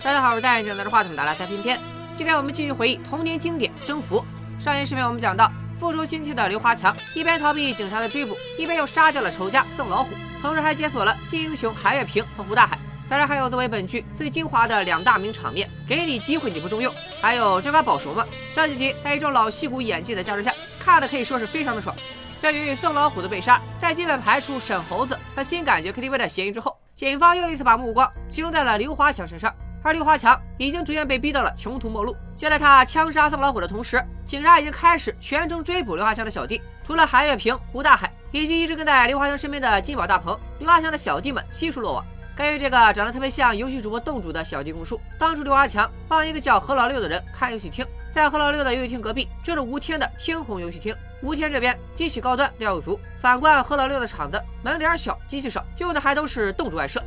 大家好，我是戴眼镜拿着话筒的拉塞偏偏。今天我们继续回忆童年经典《征服》。上一视频我们讲到，复仇心切的刘华强一边逃避警察的追捕，一边又杀掉了仇家宋老虎，同时还解锁了新英雄韩月平和胡大海。当然还有作为本剧最精华的两大名场面，给你机会你不中用，还有这把保熟吗？这几集在一众老戏骨演技的加持下，看的可以说是非常的爽。对于宋老虎的被杀，在基本排除沈猴子和新感觉 KTV 的嫌疑之后，警方又一次把目光集中在了刘华强身上。而刘华强已经逐渐被逼到了穷途末路。就在他枪杀宋老虎的同时，警察已经开始全程追捕刘华强的小弟。除了韩月平、胡大海以及一直跟在刘华强身边的金宝大鹏，刘华强的小弟们悉数落网。根据这个长得特别像游戏主播洞主的小弟供述，当初刘华强帮一个叫何老六的人开游戏厅，在何老六的游戏厅隔壁就是吴天的天虹游戏厅。吴天这边机器高端料又足，反观何老六的厂子门脸小，机器少，用的还都是洞主外设，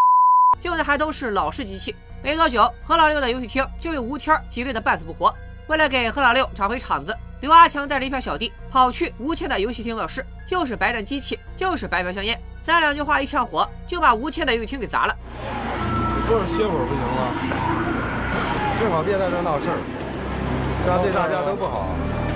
用的还都是老式机器。没多久，何老六的游戏厅就被吴天挤兑的半死不活。为了给何老六找回场子，刘阿强带着一票小弟跑去吴天的游戏厅闹事，又是白战机器，又是白嫖香烟，咱两句话一呛火，就把吴天的游戏厅给砸了。你坐着歇会儿不行吗？最好别在这闹事儿，这样对大家都不好。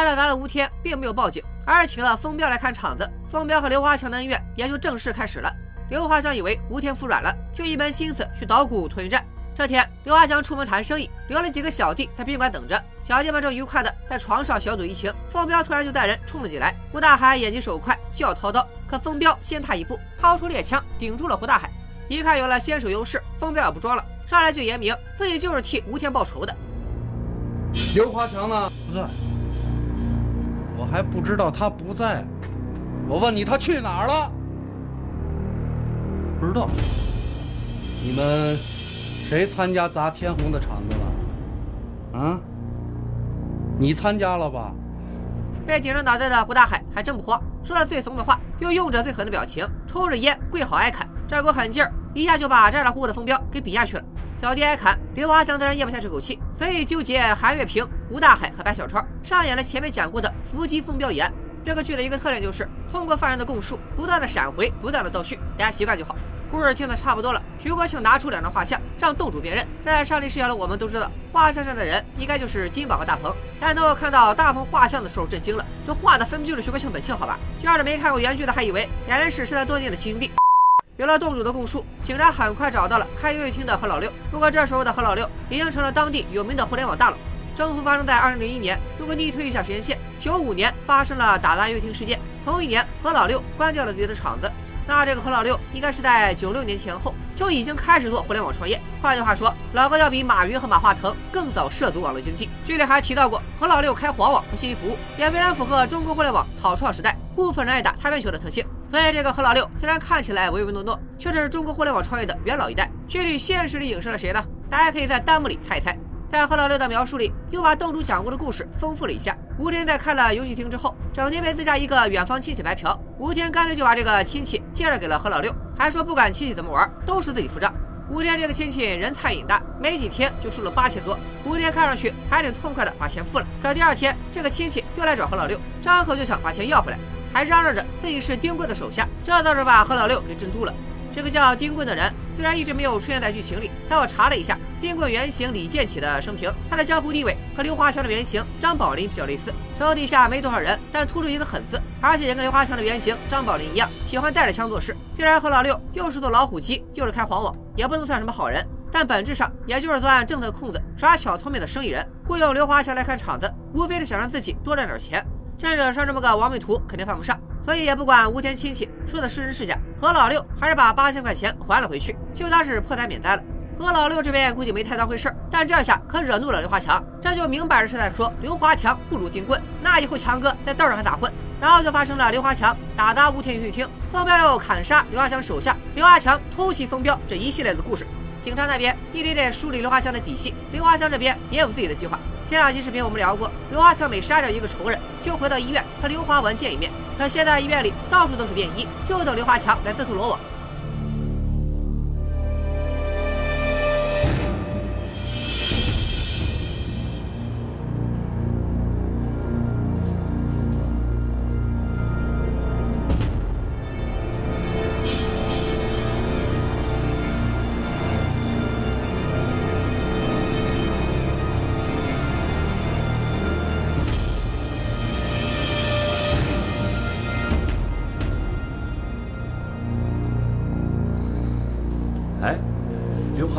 害了砸了吴天，并没有报警，而是请了风彪来看场子。风彪和刘华强的恩怨也就正式开始了。刘华强以为吴天服软了，就一门心思去捣鼓托运站。这天，刘华强出门谈生意，留了几个小弟在宾馆等着。小弟们正愉快的在床上小赌怡情，风彪突然就带人冲了进来。胡大海眼疾手快，就要掏刀，可风彪先他一步，掏出猎枪顶住了胡大海。一看有了先手优势，风彪也不装了，上来就言明自己就是替吴天报仇的。刘华强呢？不在。我还不知道他不在，我问你他去哪儿了？不知道。你们谁参加砸天虹的场子了？啊？你参加了吧？被顶着脑袋的胡大海还真不慌，说着最怂的话，又用着最狠的表情，抽着烟跪好挨砍，这股狠劲儿一下就把咋咋呼呼的风标给比下去了。小弟挨砍，刘华强自然咽不下这口气，所以纠结韩月平、吴大海和白小川，上演了前面讲过的伏击风标一案。这个剧的一个特点就是通过犯人的供述，不断的闪回，不断的倒叙，大家习惯就好。故事听得差不多了，徐国庆拿出两张画像，让洞主辨认。在上帝视角的我们都知道，画像上的人应该就是金宝和大鹏。但当我看到大鹏画像的时候，震惊了，这画的分明就是徐国庆本性，好吧？就让这没看过原剧的还以为两人是失散多年的亲兄弟。有了洞主的供述，警察很快找到了开游戏厅的何老六。不过这时候的何老六已经成了当地有名的互联网大佬。征服发生在二零零一年，如果逆推一下时间线，九五年发生了打砸游戏厅事件，同一年何老六关掉了自己的厂子，那这个何老六应该是在九六年前后就已经开始做互联网创业。换句话说，老哥要比马云和马化腾更早涉足网络经济。剧里还提到过，何老六开黄网和信息服务，也非常符合中国互联网草创时代部分人爱打擦边球的特性。所以，这个何老六虽然看起来唯唯诺诺，却是中国互联网创业的元老一代。具体现实里影射了谁呢？大家可以在弹幕里猜一猜。在何老六的描述里，又把洞主讲过的故事丰富了一下。吴天在看了游戏厅之后，整天被自家一个远方亲戚白嫖，吴天干脆就把这个亲戚介绍给了何老六，还说不管亲戚怎么玩，都是自己付账。吴天这个亲戚人菜瘾大，没几天就输了八千多。吴天看上去还挺痛快的把钱付了，可第二天这个亲戚又来找何老六，张口就想把钱要回来。还嚷嚷着自己是丁棍的手下，这倒是把何老六给镇住了。这个叫丁棍的人虽然一直没有出现在剧情里，但我查了一下丁棍原型李建起的生平，他的江湖地位和刘华强的原型张宝林比较类似，手底下没多少人，但突出一个狠字，而且也跟刘华强的原型张宝林一样，喜欢带着枪做事。虽然何老六又是做老虎机，又是开黄网，也不能算什么好人，但本质上也就是钻政策空子、耍小聪明的生意人。雇佣刘华强来看场子，无非是想让自己多赚点钱。真惹上这么个亡命徒，肯定犯不上，所以也不管吴天亲戚说的是真是假，何老六还是把八千块钱还了回去，就当是破财免灾了。何老六这边估计没太当回事儿但这下可惹怒了刘华强，这就明摆着是在说刘华强不如丁棍，那以后强哥在道上还咋混？然后就发生了刘华强打砸吴天游戏厅，风彪又砍杀刘华强手下，刘华强偷袭风彪这一系列的故事。警察那边一点点梳理刘华强的底细，刘华强这边也有自己的计划。前两期视频我们聊过，刘华强每杀掉一个仇人，就回到医院和刘华文见一面。可现在医院里到处都是便衣，就等刘华强来自投罗网。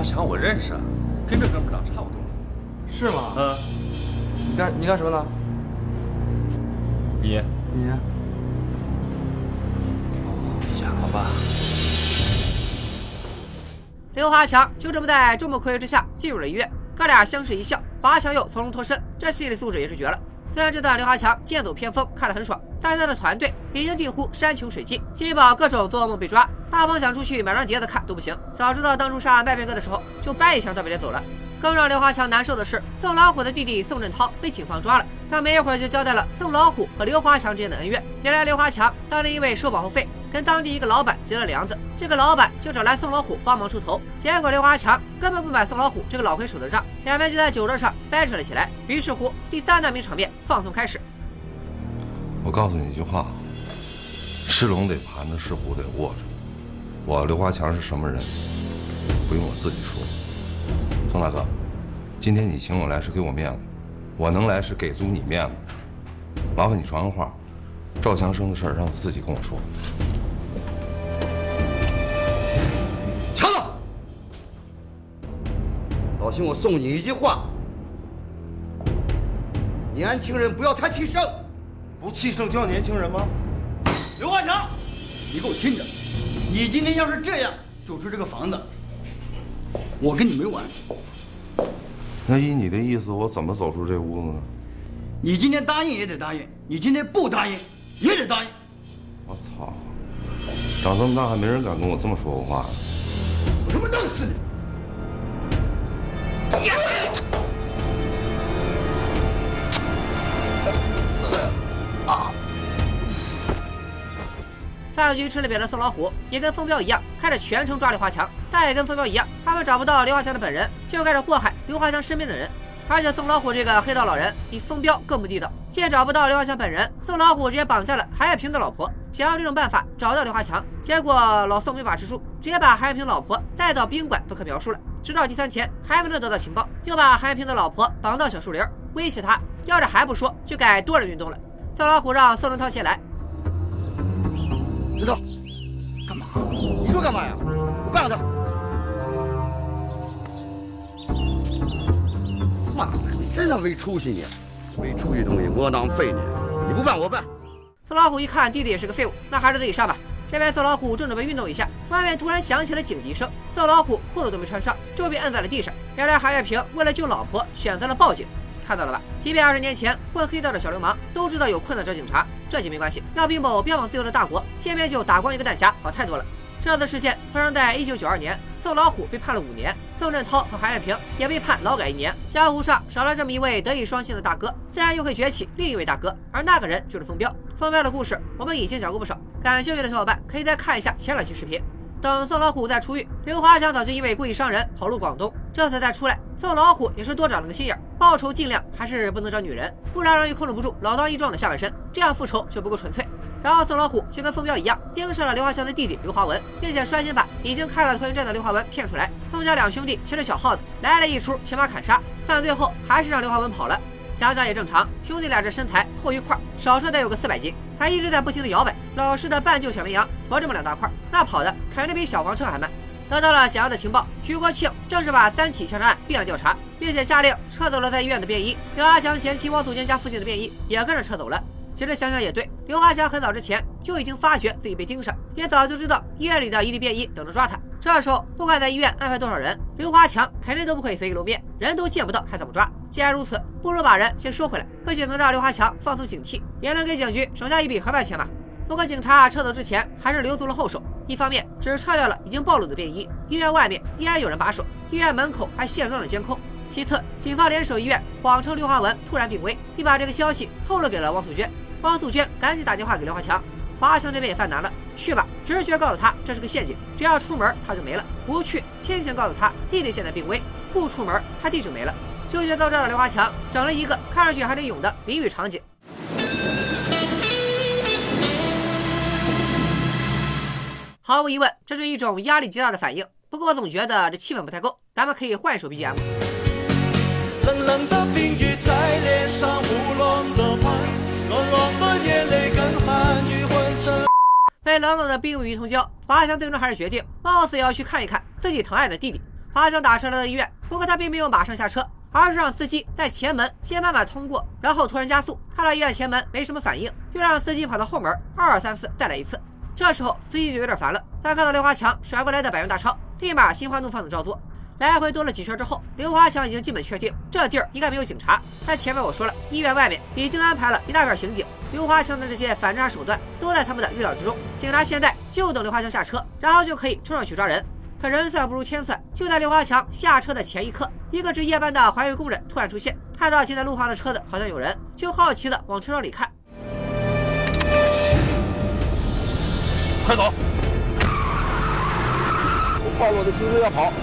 华强我认识，啊，跟这哥们长差不多。是吗？嗯，你干你干什么呢？你你？哑巴。刘华强就这么在众目睽睽之下进入了医院，哥俩相视一笑，华强又从容脱身，这心理素质也是绝了。虽然这段刘华强剑走偏锋看得很爽，但他的团队已经近乎山穷水尽，金宝各种做噩梦被抓，大鹏想出去买张碟子看都不行。早知道当初杀麦片哥的时候，就掰一枪到别走了。更让刘华强难受的是，宋老虎的弟弟宋振涛被警方抓了。他没一会儿就交代了宋老虎和刘华强之间的恩怨。原来刘华强当年因为收保护费，跟当地一个老板结了梁子，这个老板就找来宋老虎帮忙出头。结果刘华强根本不买宋老虎这个老黑手的账，两边就在酒桌上掰扯了起来。于是乎，第三大名场面放送开始。我告诉你一句话：是龙得盘着，是虎得卧着。我刘华强是什么人，不用我自己说。宋大哥，今天你请我来是给我面子，我能来是给足你面子。麻烦你传个话，赵强生的事儿让他自己跟我说。强子，老兄，我送你一句话：年轻人不要太气盛。不气盛叫年轻人吗？刘华强，你给我听着，你今天要是这样走出这个房子，我跟你没完。那依你的意思，我怎么走出这屋子呢？你今天答应也得答应，你今天不答应也得答应。我操！长这么大还没人敢跟我这么说过话呢。我他妈弄死你！饭局吃了瘪的宋老虎也跟风彪一样，开始全程抓刘华强。但也跟风彪一样，他们找不到刘华强的本人，就开始祸害刘华强身边的人。而且宋老虎这个黑道老人比风彪更不地道，既然找不到刘华强本人，宋老虎直接绑架了韩爱平的老婆，想要这种办法找到刘华强。结果老宋没把持住，直接把韩爱平老婆带到宾馆不可描述了。直到第三天还没能得到情报，又把韩爱平的老婆绑到小树林，威胁他，要是还不说，就改多人运动了。宋老虎让宋仁涛先来。知道，干嘛？你说干嘛呀？我办了他。妈的，你真他没出息你！没出息东西，窝囊废你！你不办我办。宋老虎一看弟弟也是个废物，那还是自己上吧。这边宋老虎正准备运动一下，外面突然响起了警笛声。宋老虎裤子都没穿上，就被摁在了地上。原来韩月平为了救老婆，选择了报警。看到了吧？即便二十年前混黑道的小流氓都知道有困难找警察，这就没关系。要比某标榜自由的大国，见面就打光一个弹匣好太多了。这次事件发生在一九九二年，宋老虎被判了五年，宋振涛和韩艳平也被判劳改一年。江湖上少了这么一位德艺双馨的大哥，自然又会崛起另一位大哥，而那个人就是风彪。风彪的故事我们已经讲过不少，感兴趣的小伙伴可以再看一下前两期视频。等宋老虎再出狱，刘华强早就因为故意伤人跑路广东，这次再出来，宋老虎也是多长了个心眼，报仇尽量还是不能找女人，不然容易控制不住老当益壮的下半身，这样复仇就不够纯粹。然后宋老虎就跟风彪一样，盯上了刘华强的弟弟刘华文，并且率先把已经开了拖延症的刘华文骗出来。宋家两兄弟骑着小耗子来了一出骑马砍杀，但最后还是让刘华文跑了。想想也正常，兄弟俩这身材凑一块，少说得有个四百斤，还一直在不停的摇摆，老实的半旧小绵羊，驮这么两大块，那跑的肯定比小黄车还慢。得到了想要的情报，徐国庆正式把三起枪杀案并案调查，并且下令撤走了在医院的便衣，刘华强前妻汪素娟家附近的便衣也跟着撤走了。其实想想也对，刘华强很早之前就已经发觉自己被盯上，也早就知道医院里的一地便衣等着抓他。这时候不管在医院安排多少人，刘华强肯定都不会随意露面，人都见不到还怎么抓？既然如此，不如把人先收回来，不仅能让刘华强放松警惕，也能给警局省下一笔合办钱嘛。不过警察撤走之前还是留足了后手，一方面只撤掉了已经暴露的便衣，医院外面依然有人把守，医院门口还现装了监控。其次，警方联手医院，谎称刘华文突然病危，并把这个消息透露给了汪素娟。汪素娟赶紧打电话给刘华强，华强这边也犯难了，去吧，直觉告诉他这是个陷阱，只要出门他就没了；不去，天性告诉他弟弟现在病危，不出门他弟就没了。纠结到这的刘华强整了一个看上去还挺勇的淋雨场景。毫无疑问，这是一种压力极大的反应。不过我总觉得这气氛不太够，咱们可以换一首 BGM。冷冷的冰雨在脸上乌龙的拍，冷冷的眼泪。被冷冷的冰雨一通浇，华强最终还是决定，貌似也要去看一看自己疼爱的弟弟。华强打车来到医院，不过他并没有马上下车，而是让司机在前门先慢慢通过，然后突然加速。看到医院前门没什么反应，又让司机跑到后门，二三四再来一次。这时候司机就有点烦了，他看到刘华强甩过来的百元大钞，立马心花怒放的照做。来回兜了几圈之后，刘华强已经基本确定这地儿应该没有警察。但前面我说了，医院外面已经安排了一大片刑警，刘华强的这些反诈手段都在他们的预料之中。警察现在就等刘华强下车，然后就可以冲上去抓人。可人算不如天算，就在刘华强下车的前一刻，一个值夜班的环卫工人突然出现，看到停在路旁的车子好像有人，就好奇的往车窗里看。快走！我暴露的出租车要跑。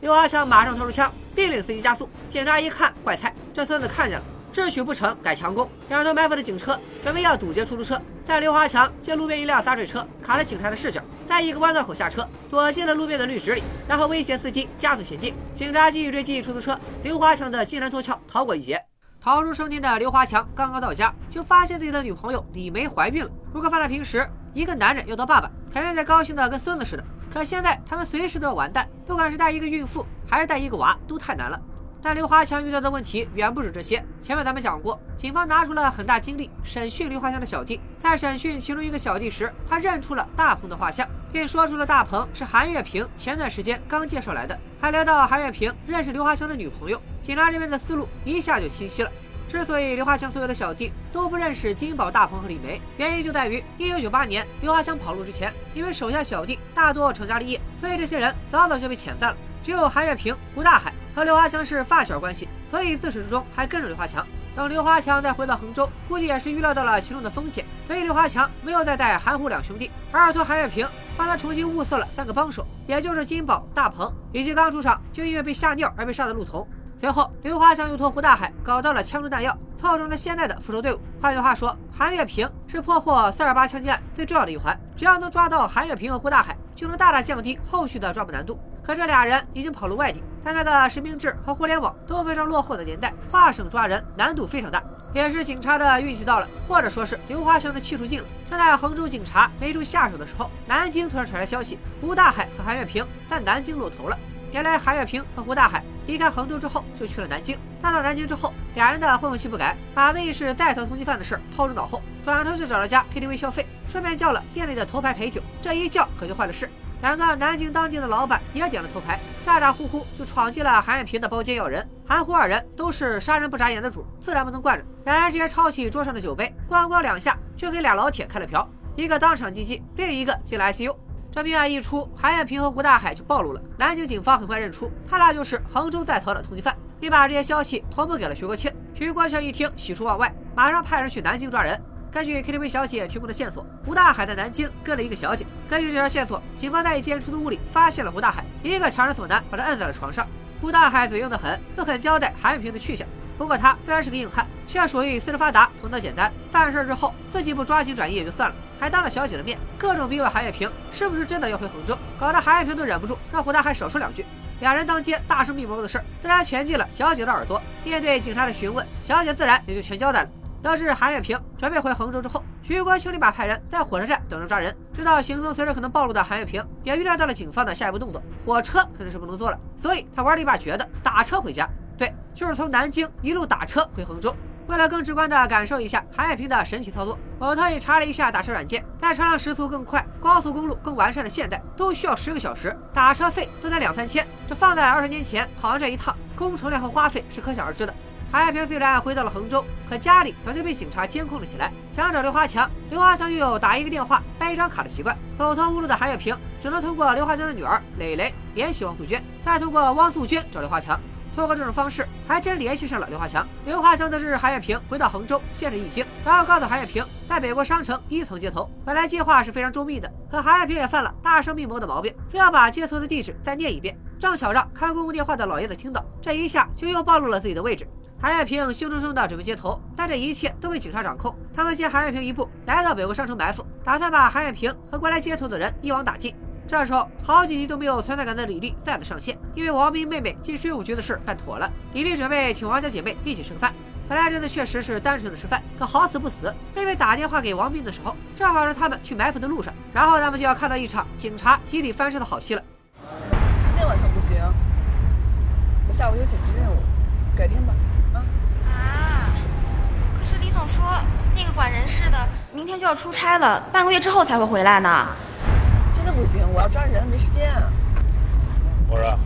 刘华强马上掏出枪，命令司机加速。警察一看，怪菜，这孙子看见了，智取不成改强攻。两头埋伏的警车准备要堵截出租车，但刘华强借路边一辆洒水车卡了警察的视角，在一个弯道口下车，躲进了路边的绿植里，然后威胁司机加速前进。警察继续追击出租车，刘华强的金蝉脱壳，逃过一劫。逃出生天的刘华强刚刚到家，就发现自己的女朋友李梅怀孕了。如果放在平时，一个男人要当爸爸，肯定得高兴的跟孙子似的。可现在他们随时都要完蛋，不管是带一个孕妇还是带一个娃，都太难了。但刘华强遇到的问题远不止这些。前面咱们讲过，警方拿出了很大精力审讯刘华强的小弟，在审讯其中一个小弟时，他认出了大鹏的画像，并说出了大鹏是韩月平前段时间刚介绍来的，还聊到韩月平认识刘华强的女朋友。警察这边的思路一下就清晰了。之所以刘华强所有的小弟都不认识金宝、大鹏和李梅，原因就在于一九九八年刘华强跑路之前，因为手下小弟大多成家立业，所以这些人早早就被遣散了。只有韩月平、胡大海和刘华强是发小关系，所以自始至终还跟着刘华强。等刘华强再回到衡州，估计也是预料到了其中的风险，所以刘华强没有再带韩胡两兄弟，而是托韩月平帮他重新物色了三个帮手，也就是金宝、大鹏以及刚出场就因为被吓尿而被杀的陆彤。随后，刘华强又托胡大海搞到了枪支弹药，凑成了现在的复仇队伍。换句话说，韩月平是破获四二八枪击案最重要的一环。只要能抓到韩月平和胡大海，就能大大降低后续的抓捕难度。可这俩人已经跑路外地，在那个实名制和互联网都非常落后的年代，跨省抓人难度非常大。也是警察的运气到了，或者说是刘华强的气数尽了。正在衡州警察没处下手的时候，南京突然传来消息，胡大海和韩月平在南京露头了。原来韩月平和胡大海离开衡州之后，就去了南京。但到南京之后，俩人的混混气不改，把自己是在逃通缉犯的事抛诸脑后，转头就找了家 KTV 消费，顺便叫了店里的头牌陪酒。这一叫可就坏了事，两个南京当地的老板也点了头牌，咋咋呼呼就闯进了韩艳萍的包间要人。韩胡二人都是杀人不眨眼的主，自然不能惯着。两人直接抄起桌上的酒杯，咣咣两下就给俩老铁开了瓢，一个当场击毙，另一个进了 ICU。这命案一出，韩艳萍和胡大海就暴露了。南京警方很快认出，他俩就是杭州在逃的通缉犯，并把这些消息同步给了徐国庆。徐国庆一听，喜出望外，马上派人去南京抓人。根据 KTV 小姐提供的线索，胡大海在南京跟了一个小姐。根据这条线索，警方在一间出租屋里发现了胡大海，一个强人所难，把他摁在了床上。胡大海嘴硬得很，不肯交代韩月平的去向。不过他虽然是个硬汉，却属于四肢发达、头脑简单。犯事之后，自己不抓紧转移也就算了。还当了小姐的面，各种逼问韩月平是不是真的要回衡州，搞得韩月平都忍不住让胡大海少说两句。两人当街大声密谋的事，自然全进了小姐的耳朵。面对警察的询问，小姐自然也就全交代了。得知韩月平准备回衡州之后，徐国清立马派人在火车站等着抓人。知道行踪随时可能暴露的韩月平，也预料到了警方的下一步动作，火车肯定是不能坐了，所以他玩了一把绝的，打车回家。对，就是从南京一路打车回衡州。为了更直观地感受一下韩月平的神奇操作，我特意查了一下打车软件，在车辆时速更快、高速公路更完善的现代，都需要十个小时，打车费都得两三千。这放在二十年前，跑完这一趟，工程量和花费是可想而知的。韩月平虽然回到了衡州，可家里早就被警察监控了起来。想找刘华强，刘华强又有打一个电话办一张卡的习惯，走投无路的韩月平只能通过刘华强的女儿蕾蕾联系汪素娟，再通过汪素娟找刘华强。通过这种方式，还真联系上了刘华强。刘华强得知韩月平回到衡州，现着一惊，然后告诉韩月平，在北国商城一层接头。本来计划是非常周密的，可韩月平也犯了大声密谋的毛病，非要把接头的地址再念一遍，正巧让看公共电话的老爷子听到，这一下就又暴露了自己的位置。韩爱平兴冲冲的准备接头，但这一切都被警察掌控。他们先韩爱平一步来到北国商城埋伏，打算把韩爱平和过来接头的人一网打尽。这时候，好几集都没有存在感的李丽再次上线，因为王斌妹妹进税务局的事办妥了，李丽准备请王家姐妹一起吃个饭。本来这次确实是单纯的吃饭，可好死不死，妹妹打电话给王斌的时候，正好是他们去埋伏的路上，然后他们就要看到一场警察集体翻身的好戏了。今天晚上不行，我下午有紧急任务，改天吧。说，那个管人事的明天就要出差了，半个月之后才会回来呢。真的不行，我要抓人，没时间啊。我说，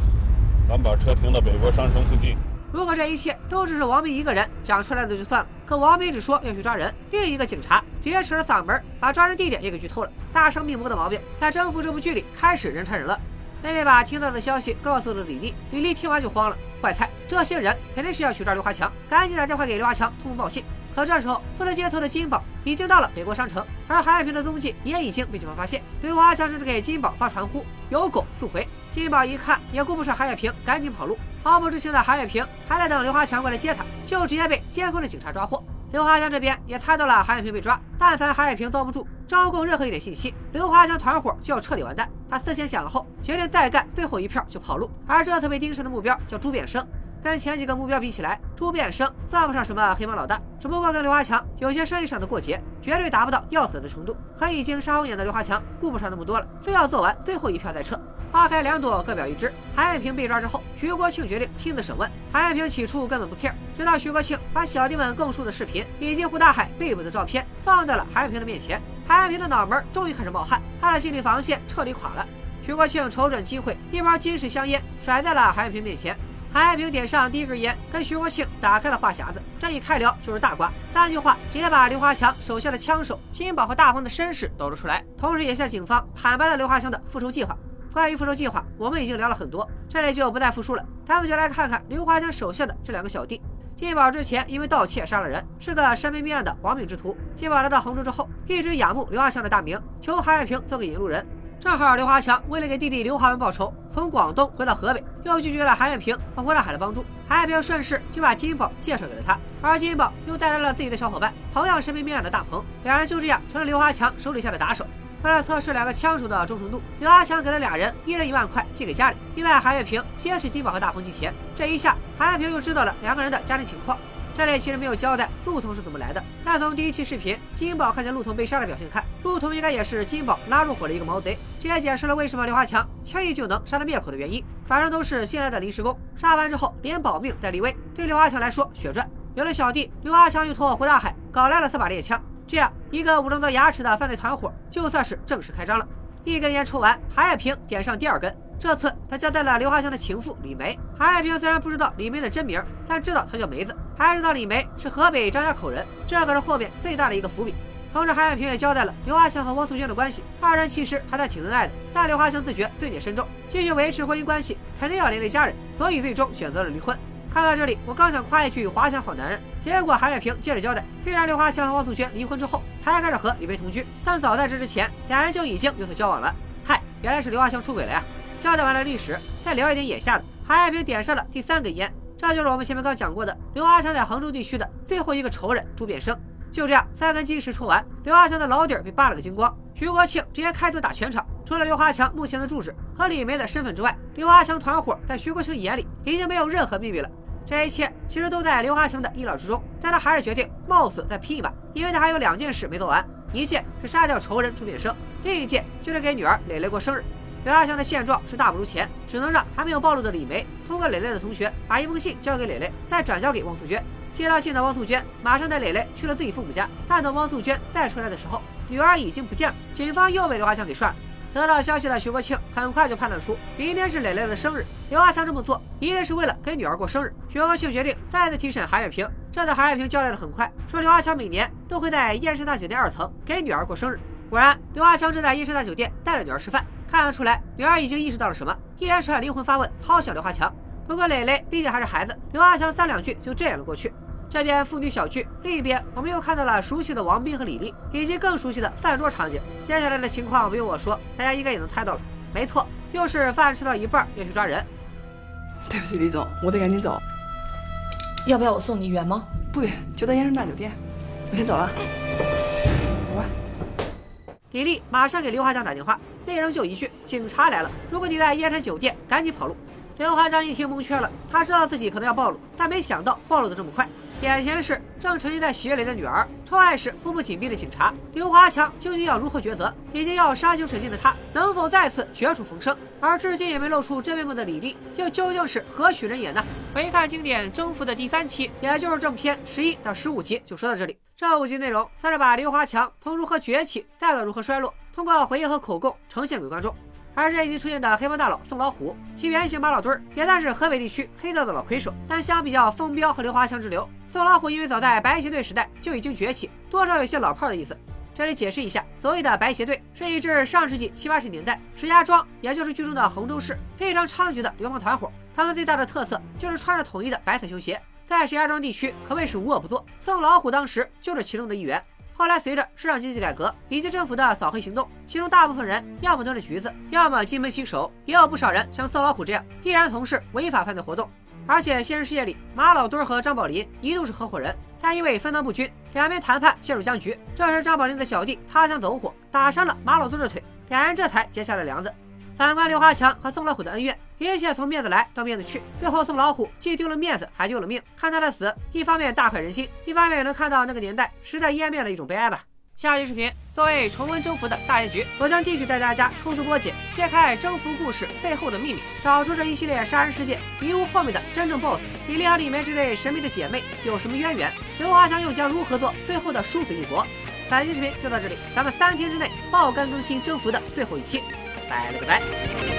咱们把车停到北国商城附近。如果这一切都只是王明一个人讲出来的就算了，可王明只说要去抓人，另一个警察直接扯着嗓门把抓人地点也给剧透了。大声密谋的毛病在《征服》这部剧里开始人传人了。妹妹把听到的消息告诉了李丽，李丽听完就慌了，坏菜，这些人肯定是要去抓刘华强，赶紧打电话给刘华强通风报信。可这时候负责接头的金宝已经到了北国商城，而韩海平的踪迹也已经被警方发现。刘华强甚至给金宝发传呼，有狗速回。金宝一看也顾不上韩月平，赶紧跑路。毫不知情的韩月平还在等刘华强过来接他，就直接被监控的警察抓获。刘华强这边也猜到了韩月平被抓，但凡韩月平遭不住，招供任何一点信息，刘华强团伙就要彻底完蛋。他思前想后，决定再干最后一票就跑路。而这次被盯上的目标叫朱变生。跟前几个目标比起来，朱变生算不上什么黑帮老大，只不过跟刘华强有些生意上的过节，绝对达不到要死的程度。可已经杀红眼的刘华强顾不上那么多了，非要做完最后一票再撤。花开两朵，各表一枝。韩爱平被抓之后，徐国庆决定亲自审问。韩爱平起初根本不 care，直到徐国庆把小弟们供述的视频以及胡大海被捕的照片放在了韩爱平的面前，韩爱平的脑门终于开始冒汗，他的心理防线彻底垮了。徐国庆瞅准机会，一包金水香烟甩在了韩爱平面前。韩爱平点上第一根烟，跟徐国庆打开了话匣子。这一开聊就是大瓜，三句话直接把刘华强手下的枪手金宝和大鹏的身世抖了出来，同时也向警方坦白了刘华强的复仇计划。关于复仇计划，我们已经聊了很多，这里就不再复述了。咱们就来看看刘华强手下的这两个小弟。金宝之前因为盗窃杀了人，是个身边案的亡命之徒。金宝来到杭州之后，一直仰慕刘华强的大名，求韩爱平做个引路人。正好刘华强为了给弟弟刘华文报仇，从广东回到河北，又拒绝了韩月平和胡大海的帮助。韩月平顺势就把金宝介绍给了他，而金宝又带来了自己的小伙伴，同样身边命案的大鹏，两人就这样成了刘华强手底下的打手。为了测试两个枪手的忠诚度，刘华强给了俩人一人一万块寄给家里，另外韩月平先是金宝和大鹏寄钱。这一下，韩月平又知道了两个人的家庭情况。这里其实没有交代陆童是怎么来的，但从第一期视频金宝看见陆童被杀的表现看，陆童应该也是金宝拉入伙的一个毛贼，这也解释了为什么刘华强轻易就能杀他灭口的原因。反正都是新来的临时工，杀完之后连保命带立威，对刘华强来说血赚。有了小弟，刘华强又托胡大海搞来了四把猎枪，这样一个武装到牙齿的犯罪团伙就算是正式开张了。一根烟抽完，韩爱平点上第二根。这次他交代了刘华强的情妇李梅。韩爱平虽然不知道李梅的真名，但知道她叫梅子，还知道李梅是河北张家口人，这可是后面最大的一个伏笔。同时，韩爱平也交代了刘华强和汪素娟的关系，二人其实还算挺恩爱的。但刘华强自觉罪孽深重，继续维持婚姻关系肯定要连累家人，所以最终选择了离婚。看到这里，我刚想夸一句华强好男人，结果韩爱平接着交代：虽然刘华强和汪素娟离婚之后才开始和李梅同居，但早在这之前，两人就已经有所交往了。嗨，原来是刘华强出轨了呀！交代完了历史，再聊一点眼下的。韩爱平点上了第三根烟，这就是我们前面刚讲过的刘华强在杭州地区的最后一个仇人朱变生。就这样，三根金石抽完，刘华强的老底儿被扒了个精光。徐国庆直接开头打全场。除了刘华强目前的住址和李梅的身份之外，刘华强团伙在徐国庆眼里已经没有任何秘密了。这一切其实都在刘华强的意料之中，但他还是决定冒死再拼一把，因为他还有两件事没做完：一件是杀掉仇人朱变生，另一件就是给女儿蕾蕾过生日。刘华强的现状是大不如前，只能让还没有暴露的李梅通过蕾蕾的同学把一封信交给蕾蕾，再转交给汪素娟。接到信的汪素娟马上带蕾蕾去了自己父母家，但等汪素娟再出来的时候，女儿已经不见了。警方又被刘华强给涮了。得到消息的徐国庆很快就判断出，明天是蕾蕾的生日，刘华强这么做一定是为了给女儿过生日。徐国庆决定再次提审韩月平。这次韩月平交代的很快，说刘华强每年都会在燕山大酒店二层给女儿过生日。果然，刘华强正在燕山大酒店带着女儿吃饭。看得出来，女儿已经意识到了什么，一连串灵魂发问，抛向刘华强。不过磊磊毕竟还是孩子，刘华强三两句就这样了过去。这边父女小聚，另一边我们又看到了熟悉的王斌和李丽，以及更熟悉的饭桌场景。接下来的情况不用我说，大家应该也能猜到了。没错，又是饭吃到一半要去抓人。对不起，李总，我得赶紧走。要不要我送你远吗？不远，就在燕顺大酒店。我先走了。李丽马上给刘华强打电话，内容就一句：“警察来了，如果你在燕山酒店，赶紧跑路。”刘华强一听蒙圈了，他知道自己可能要暴露，但没想到暴露的这么快。眼前是正沉浸在喜悦里的女儿，窗外是步步紧逼的警察。刘华强究竟要如何抉择？已经要杀穷水尽的他，能否再次绝处逢生？而至今也没露出真面目的李丽，又究竟是何许人也呢？回看经典《征服》的第三期，也就是正片十一到十五集，就说到这里。这五集内容算是把刘华强从如何崛起，再到如何衰落，通过回忆和口供呈现给观众。而这一集出现的黑帮大佬宋老虎，其原型马老墩儿也算是河北地区黑道的老魁首。但相比较风彪和刘华强之流，宋老虎因为早在白鞋队时代就已经崛起，多少有些老炮的意思。这里解释一下，所谓的白鞋队是一支上世纪七八十年代石家庄，也就是剧中的洪州市非常猖獗的流氓团伙。他们最大的特色就是穿着统一的白色球鞋，在石家庄地区可谓是无恶不作。宋老虎当时就是其中的一员。后来，随着市场经济改革以及政府的扫黑行动，其中大部分人要么蹲了局子，要么金盆洗手，也有不少人像色老虎这样依然从事违法犯罪活动。而且，现实世界里，马老墩和张宝林一度是合伙人，但因为分赃不均，两边谈判陷入僵局。这时，张宝林的小弟擦枪走火，打伤了马老墩的腿，两人这才结下了梁子。反观刘华强和宋老虎的恩怨，一切从面子来到面子去，最后宋老虎既丢了面子，还丢了命。看他的死，一方面大快人心，一方面也能看到那个年代时代湮灭的一种悲哀吧。下期视频作为重温征服的大结局，我将继续带大家抽丝剥茧，揭开征服故事背后的秘密，找出这一系列杀人事件迷雾后面的真正 BOSS。李丽和里面这对神秘的姐妹有什么渊源？刘华强又将如何做最后的殊死一搏？本期视频就到这里，咱们三天之内爆肝更新征服的最后一期。拜了个拜。